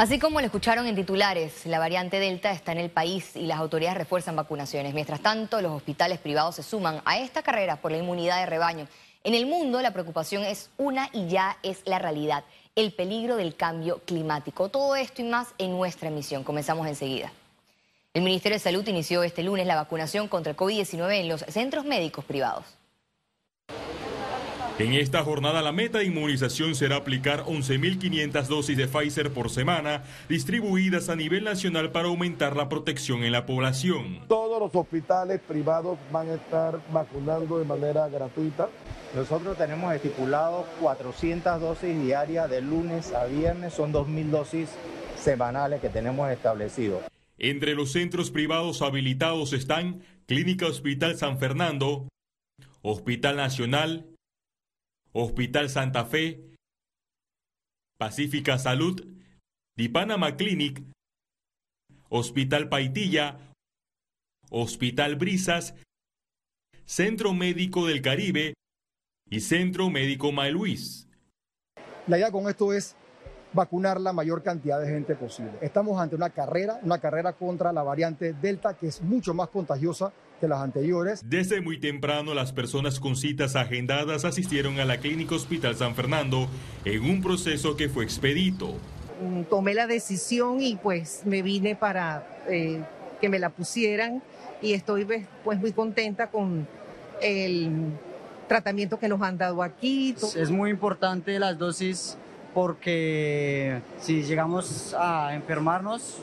Así como lo escucharon en titulares, la variante Delta está en el país y las autoridades refuerzan vacunaciones. Mientras tanto, los hospitales privados se suman a esta carrera por la inmunidad de rebaño. En el mundo, la preocupación es una y ya es la realidad, el peligro del cambio climático. Todo esto y más en nuestra emisión. Comenzamos enseguida. El Ministerio de Salud inició este lunes la vacunación contra el COVID-19 en los centros médicos privados. En esta jornada la meta de inmunización será aplicar 11.500 dosis de Pfizer por semana, distribuidas a nivel nacional para aumentar la protección en la población. Todos los hospitales privados van a estar vacunando de manera gratuita. Nosotros tenemos estipulado 400 dosis diarias de lunes a viernes, son 2.000 dosis semanales que tenemos establecido. Entre los centros privados habilitados están Clínica Hospital San Fernando, Hospital Nacional, Hospital Santa Fe, Pacífica Salud, Dipanama Clinic, Hospital Paitilla, Hospital Brisas, Centro Médico del Caribe y Centro Médico May Luis. La idea con esto es vacunar la mayor cantidad de gente posible. Estamos ante una carrera, una carrera contra la variante Delta, que es mucho más contagiosa que las anteriores. Desde muy temprano, las personas con citas agendadas asistieron a la Clínica Hospital San Fernando en un proceso que fue expedito. Mm, tomé la decisión y pues me vine para eh, que me la pusieran y estoy pues, pues muy contenta con el tratamiento que nos han dado aquí. Es muy importante las dosis porque si llegamos a enfermarnos,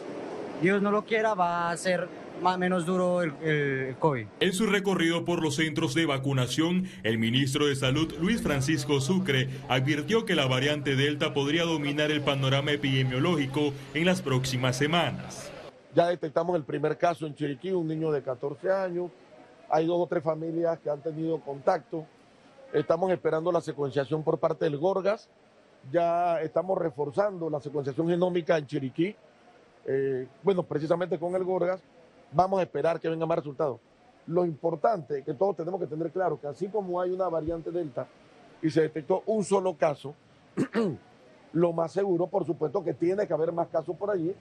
Dios no lo quiera, va a ser más menos duro el, el, COVID. En su recorrido por los centros de vacunación, el ministro de Salud, Luis Francisco Sucre, advirtió que la variante Delta podría dominar el panorama epidemiológico en las próximas semanas. Ya detectamos el primer caso en Chiriquí, un niño de 14 años. Hay dos o tres familias que han tenido contacto. Estamos esperando la secuenciación por parte del Gorgas ya estamos reforzando la secuenciación genómica en Chiriquí. Eh, bueno, precisamente con el Gorgas, vamos a esperar que vengan más resultados. Lo importante que todos tenemos que tener claro que así como hay una variante Delta y se detectó un solo caso, lo más seguro, por supuesto, que tiene que haber más casos por allí.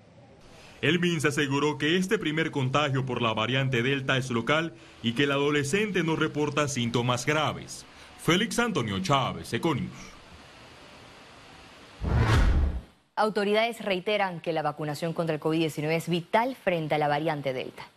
El MINS aseguró que este primer contagio por la variante Delta es local y que el adolescente no reporta síntomas graves. Félix Antonio Chávez, Econius. Autoridades reiteran que la vacunación contra el COVID-19 es vital frente a la variante Delta.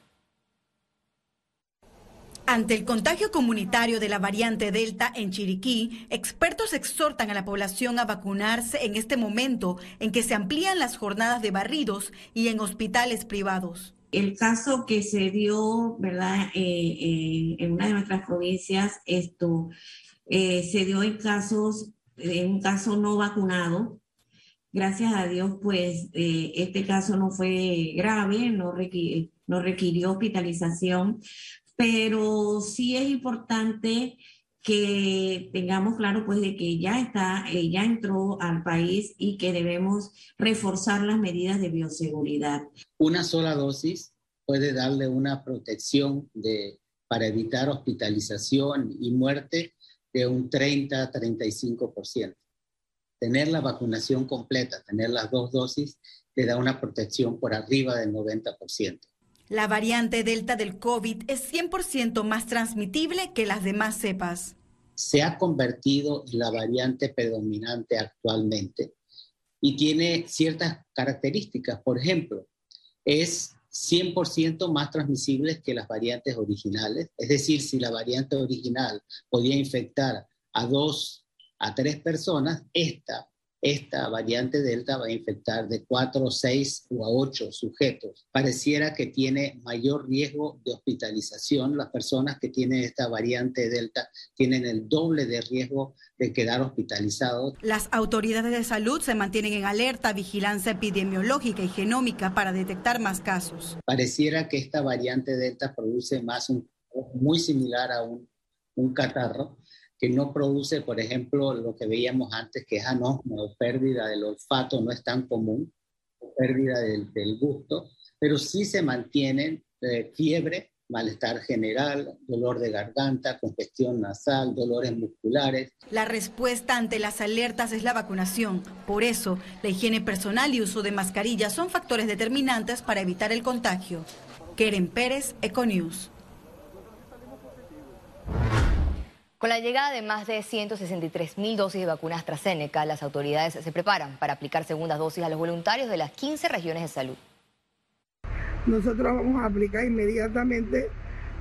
Ante el contagio comunitario de la variante Delta en Chiriquí, expertos exhortan a la población a vacunarse en este momento en que se amplían las jornadas de barridos y en hospitales privados. El caso que se dio, ¿verdad?, eh, eh, en una de nuestras provincias, esto eh, se dio en casos, en un caso no vacunado, Gracias a Dios, pues eh, este caso no fue grave, no, no requirió hospitalización, pero sí es importante que tengamos claro pues de que ya está, eh, ya entró al país y que debemos reforzar las medidas de bioseguridad. Una sola dosis puede darle una protección de, para evitar hospitalización y muerte de un 30-35% tener la vacunación completa, tener las dos dosis, te da una protección por arriba del 90%. La variante Delta del COVID es 100% más transmitible que las demás cepas. Se ha convertido en la variante predominante actualmente y tiene ciertas características. Por ejemplo, es 100% más transmisible que las variantes originales. Es decir, si la variante original podía infectar a dos a tres personas, esta, esta variante Delta va a infectar de cuatro, seis o a ocho sujetos. Pareciera que tiene mayor riesgo de hospitalización. Las personas que tienen esta variante Delta tienen el doble de riesgo de quedar hospitalizados. Las autoridades de salud se mantienen en alerta, vigilancia epidemiológica y genómica para detectar más casos. Pareciera que esta variante Delta produce más un, muy similar a un, un catarro que no produce, por ejemplo, lo que veíamos antes, que es anosmia pérdida del olfato, no es tan común, pérdida del, gusto, pero sí se mantiene eh, fiebre, malestar general, dolor de garganta, congestión nasal, dolores musculares. La respuesta ante las alertas es la vacunación. Por eso, la higiene personal y uso de mascarillas son factores determinantes para evitar el contagio. Keren Pérez, Econews. Con la llegada de más de 163 mil dosis de vacuna AstraZeneca, las autoridades se preparan para aplicar segundas dosis a los voluntarios de las 15 regiones de salud nosotros vamos a aplicar inmediatamente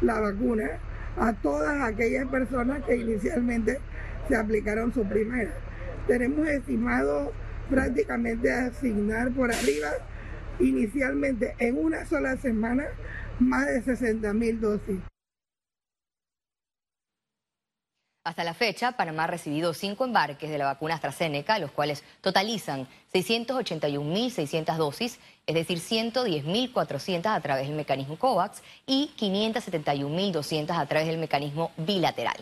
la vacuna a todas aquellas personas que inicialmente se aplicaron su primera. Tenemos estimado prácticamente asignar por arriba inicialmente en una sola semana más de 60 mil dosis. Hasta la fecha, Panamá ha recibido cinco embarques de la vacuna AstraZeneca, los cuales totalizan 681.600 dosis, es decir, 110.400 a través del mecanismo COVAX y 571.200 a través del mecanismo bilateral.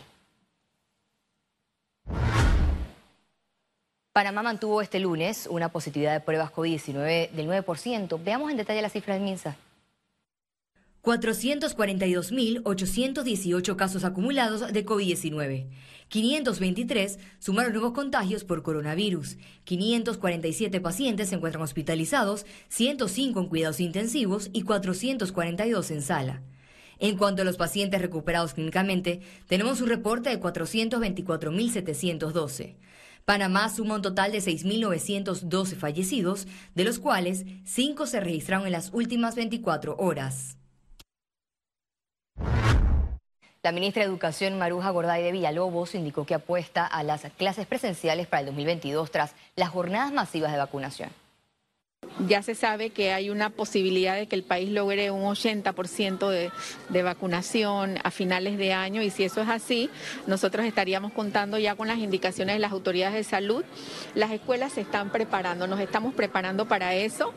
Panamá mantuvo este lunes una positividad de pruebas COVID-19 del 9%. Veamos en detalle la cifra del MINSA. 442.818 casos acumulados de COVID-19. 523 sumaron nuevos contagios por coronavirus. 547 pacientes se encuentran hospitalizados, 105 en cuidados intensivos y 442 en sala. En cuanto a los pacientes recuperados clínicamente, tenemos un reporte de 424.712. Panamá suma un total de 6.912 fallecidos, de los cuales 5 se registraron en las últimas 24 horas. La ministra de Educación, Maruja Gorday de Villalobos, indicó que apuesta a las clases presenciales para el 2022 tras las jornadas masivas de vacunación. Ya se sabe que hay una posibilidad de que el país logre un 80% de, de, vacunación a finales de año y si eso es así, nosotros estaríamos contando ya con las indicaciones de las autoridades de salud. Las escuelas se están preparando, nos estamos preparando para eso.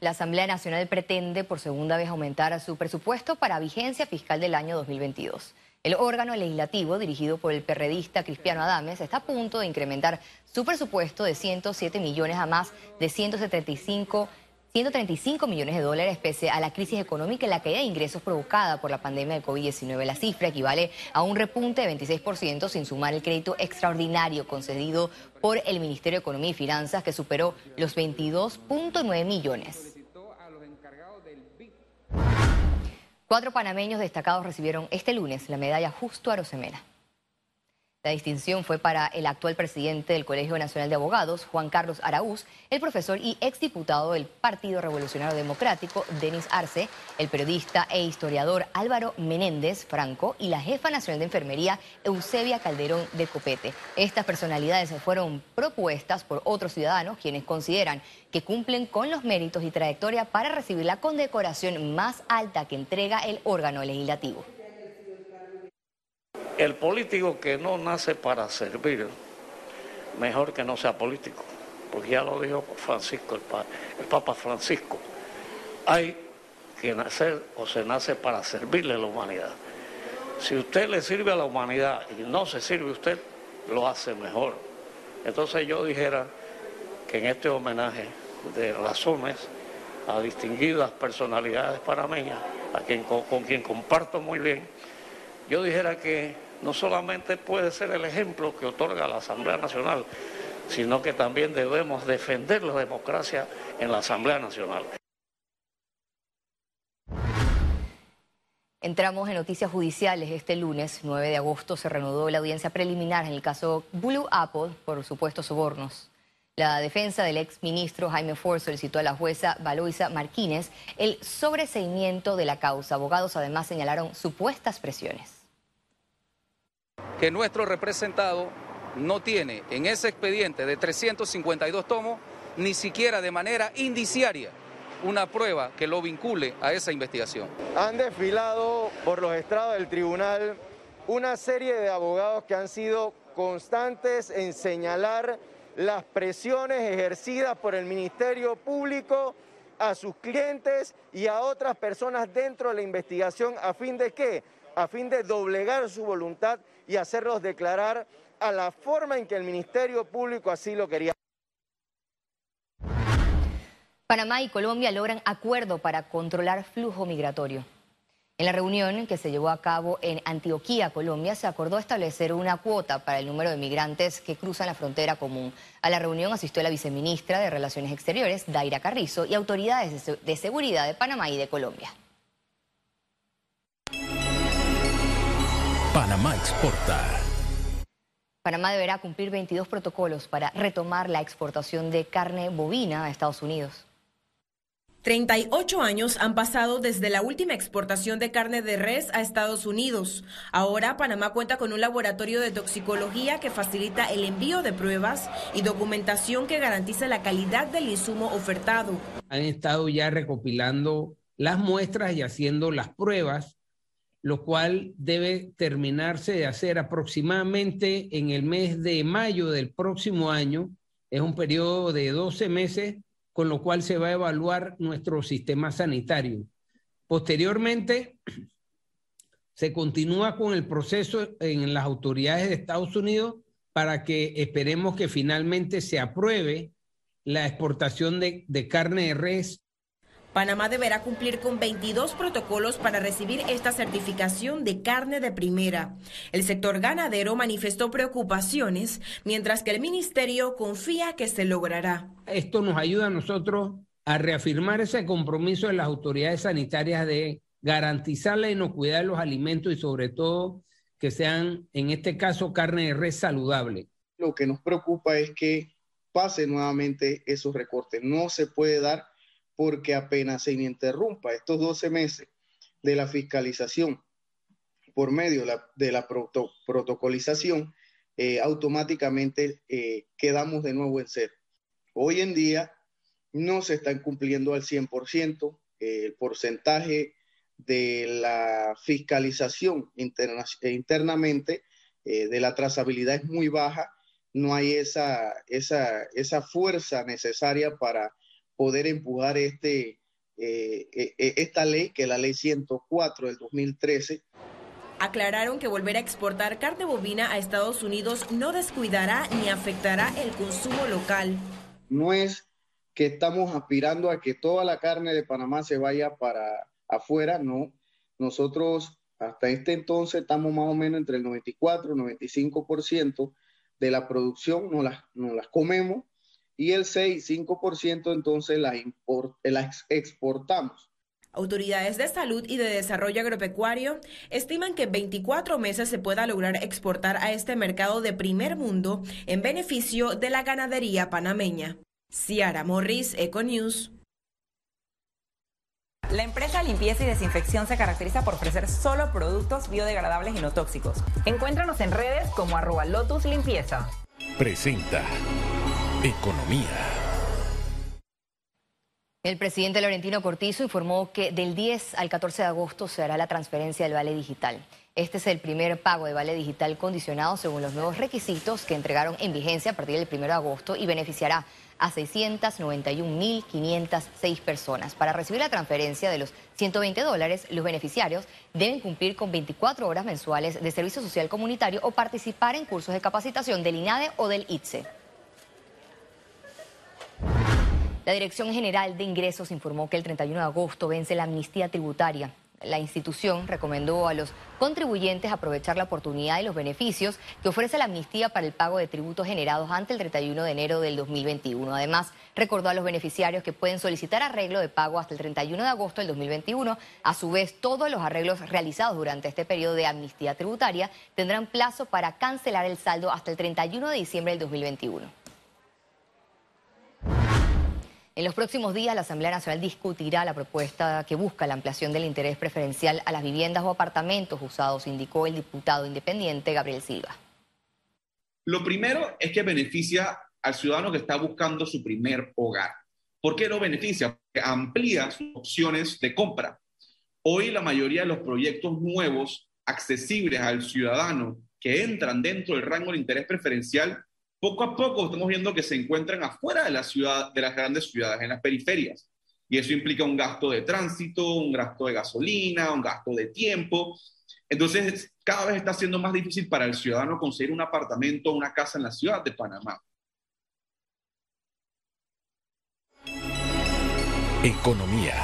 La Asamblea Nacional pretende por segunda vez aumentar su presupuesto para vigencia fiscal del año 2022. El órgano legislativo, dirigido por el perredista Cristiano Adames, está a punto de incrementar su presupuesto de 107 millones a más de 175 135 millones de dólares pese a la crisis económica y la caída de ingresos provocada por la pandemia de COVID-19. La cifra equivale a un repunte de 26% sin sumar el crédito extraordinario concedido por el Ministerio de Economía y Finanzas que superó los 22.9 millones. Cuatro panameños destacados recibieron este lunes la medalla Justo Arosemena. La distinción fue para el actual presidente del Colegio Nacional de Abogados, Juan Carlos Araúz, el profesor y exdiputado del Partido Revolucionario Democrático, Denis Arce, el periodista e historiador Álvaro Menéndez Franco y la jefa nacional de enfermería, Eusebia Calderón de Copete. Estas personalidades fueron propuestas por otros ciudadanos quienes consideran que cumplen con los méritos y trayectoria para recibir la condecoración más alta que entrega el órgano legislativo. El político que no nace para servir, mejor que no sea político, porque ya lo dijo Francisco, el, Papa Francisco. Hay que nacer o se nace para servirle a la humanidad. Si usted le sirve a la humanidad y no se sirve usted, lo hace mejor. Entonces yo dijera que en este homenaje de razones a distinguidas personalidades panameñas, a quien, con quien comparto muy bien, yo dijera que no solamente puede ser el ejemplo que otorga la Asamblea Nacional, sino que también debemos defender la democracia en la Asamblea Nacional. Entramos en noticias judiciales. Este lunes, 9 de agosto, se reanudó la audiencia preliminar en el caso Blue Apple por supuestos sobornos. La defensa del ex ministro Jaime Ford solicitó a la jueza Valoisa Martínez el sobreseimiento de la causa. Abogados además señalaron supuestas presiones que nuestro representado no tiene en ese expediente de 352 tomos ni siquiera de manera indiciaria una prueba que lo vincule a esa investigación. Han desfilado por los estrados del tribunal una serie de abogados que han sido constantes en señalar las presiones ejercidas por el Ministerio Público a sus clientes y a otras personas dentro de la investigación a fin de qué? A fin de doblegar su voluntad y hacerlos declarar a la forma en que el Ministerio Público así lo quería. Panamá y Colombia logran acuerdo para controlar flujo migratorio. En la reunión que se llevó a cabo en Antioquía, Colombia, se acordó establecer una cuota para el número de migrantes que cruzan la frontera común. A la reunión asistió la viceministra de Relaciones Exteriores, Daira Carrizo, y autoridades de seguridad de Panamá y de Colombia. Panamá exporta. Panamá deberá cumplir 22 protocolos para retomar la exportación de carne bovina a Estados Unidos. 38 años han pasado desde la última exportación de carne de res a Estados Unidos. Ahora Panamá cuenta con un laboratorio de toxicología que facilita el envío de pruebas y documentación que garantiza la calidad del insumo ofertado. Han estado ya recopilando las muestras y haciendo las pruebas, lo cual debe terminarse de hacer aproximadamente en el mes de mayo del próximo año. Es un periodo de 12 meses con lo cual se va a evaluar nuestro sistema sanitario. Posteriormente, se continúa con el proceso en las autoridades de Estados Unidos para que esperemos que finalmente se apruebe la exportación de, de carne de res Panamá deberá cumplir con 22 protocolos para recibir esta certificación de carne de primera. El sector ganadero manifestó preocupaciones, mientras que el ministerio confía que se logrará. Esto nos ayuda a nosotros a reafirmar ese compromiso de las autoridades sanitarias de garantizar la inocuidad de los alimentos y sobre todo que sean, en este caso, carne de res saludable. Lo que nos preocupa es que pase nuevamente esos recortes. No se puede dar porque apenas se interrumpa estos 12 meses de la fiscalización por medio de la protocolización, eh, automáticamente eh, quedamos de nuevo en cero. Hoy en día no se están cumpliendo al 100%, eh, el porcentaje de la fiscalización internamente de la trazabilidad es muy baja, no hay esa, esa, esa fuerza necesaria para poder empujar este, eh, eh, eh, esta ley, que es la ley 104 del 2013. Aclararon que volver a exportar carne bovina a Estados Unidos no descuidará ni afectará el consumo local. No es que estamos aspirando a que toda la carne de Panamá se vaya para afuera, no. Nosotros hasta este entonces estamos más o menos entre el 94 y 95% de la producción, no las, no las comemos y el 6-5% entonces la, la exportamos. Autoridades de salud y de desarrollo agropecuario estiman que en 24 meses se pueda lograr exportar a este mercado de primer mundo en beneficio de la ganadería panameña. Ciara Morris, Econews. La empresa Limpieza y Desinfección se caracteriza por ofrecer solo productos biodegradables y no tóxicos. Encuéntranos en redes como arroba Lotus Limpieza. Presenta Economía. El presidente Laurentino Cortizo informó que del 10 al 14 de agosto se hará la transferencia del vale digital. Este es el primer pago de vale digital condicionado según los nuevos requisitos que entregaron en vigencia a partir del 1 de agosto y beneficiará a 691.506 personas. Para recibir la transferencia de los 120 dólares, los beneficiarios deben cumplir con 24 horas mensuales de servicio social comunitario o participar en cursos de capacitación del INADE o del ITSE. La Dirección General de Ingresos informó que el 31 de agosto vence la amnistía tributaria. La institución recomendó a los contribuyentes aprovechar la oportunidad y los beneficios que ofrece la amnistía para el pago de tributos generados ante el 31 de enero del 2021. Además, recordó a los beneficiarios que pueden solicitar arreglo de pago hasta el 31 de agosto del 2021. A su vez, todos los arreglos realizados durante este periodo de amnistía tributaria tendrán plazo para cancelar el saldo hasta el 31 de diciembre del 2021. En los próximos días, la Asamblea Nacional discutirá la propuesta que busca la ampliación del interés preferencial a las viviendas o apartamentos usados, indicó el diputado independiente Gabriel Silva. Lo primero es que beneficia al ciudadano que está buscando su primer hogar. ¿Por qué lo beneficia? Porque amplía sus opciones de compra. Hoy la mayoría de los proyectos nuevos accesibles al ciudadano que entran dentro del rango de interés preferencial poco a poco estamos viendo que se encuentran afuera de la ciudad, de las grandes ciudades, en las periferias. Y eso implica un gasto de tránsito, un gasto de gasolina, un gasto de tiempo. Entonces, cada vez está siendo más difícil para el ciudadano conseguir un apartamento o una casa en la ciudad de Panamá. Economía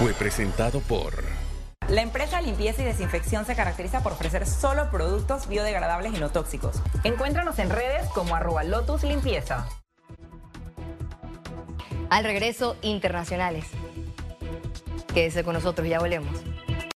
fue presentado por... La empresa Limpieza y Desinfección se caracteriza por ofrecer solo productos biodegradables y no tóxicos. Encuéntranos en redes como arroba Lotus Limpieza. Al regreso, internacionales. Quédese con nosotros, ya volvemos.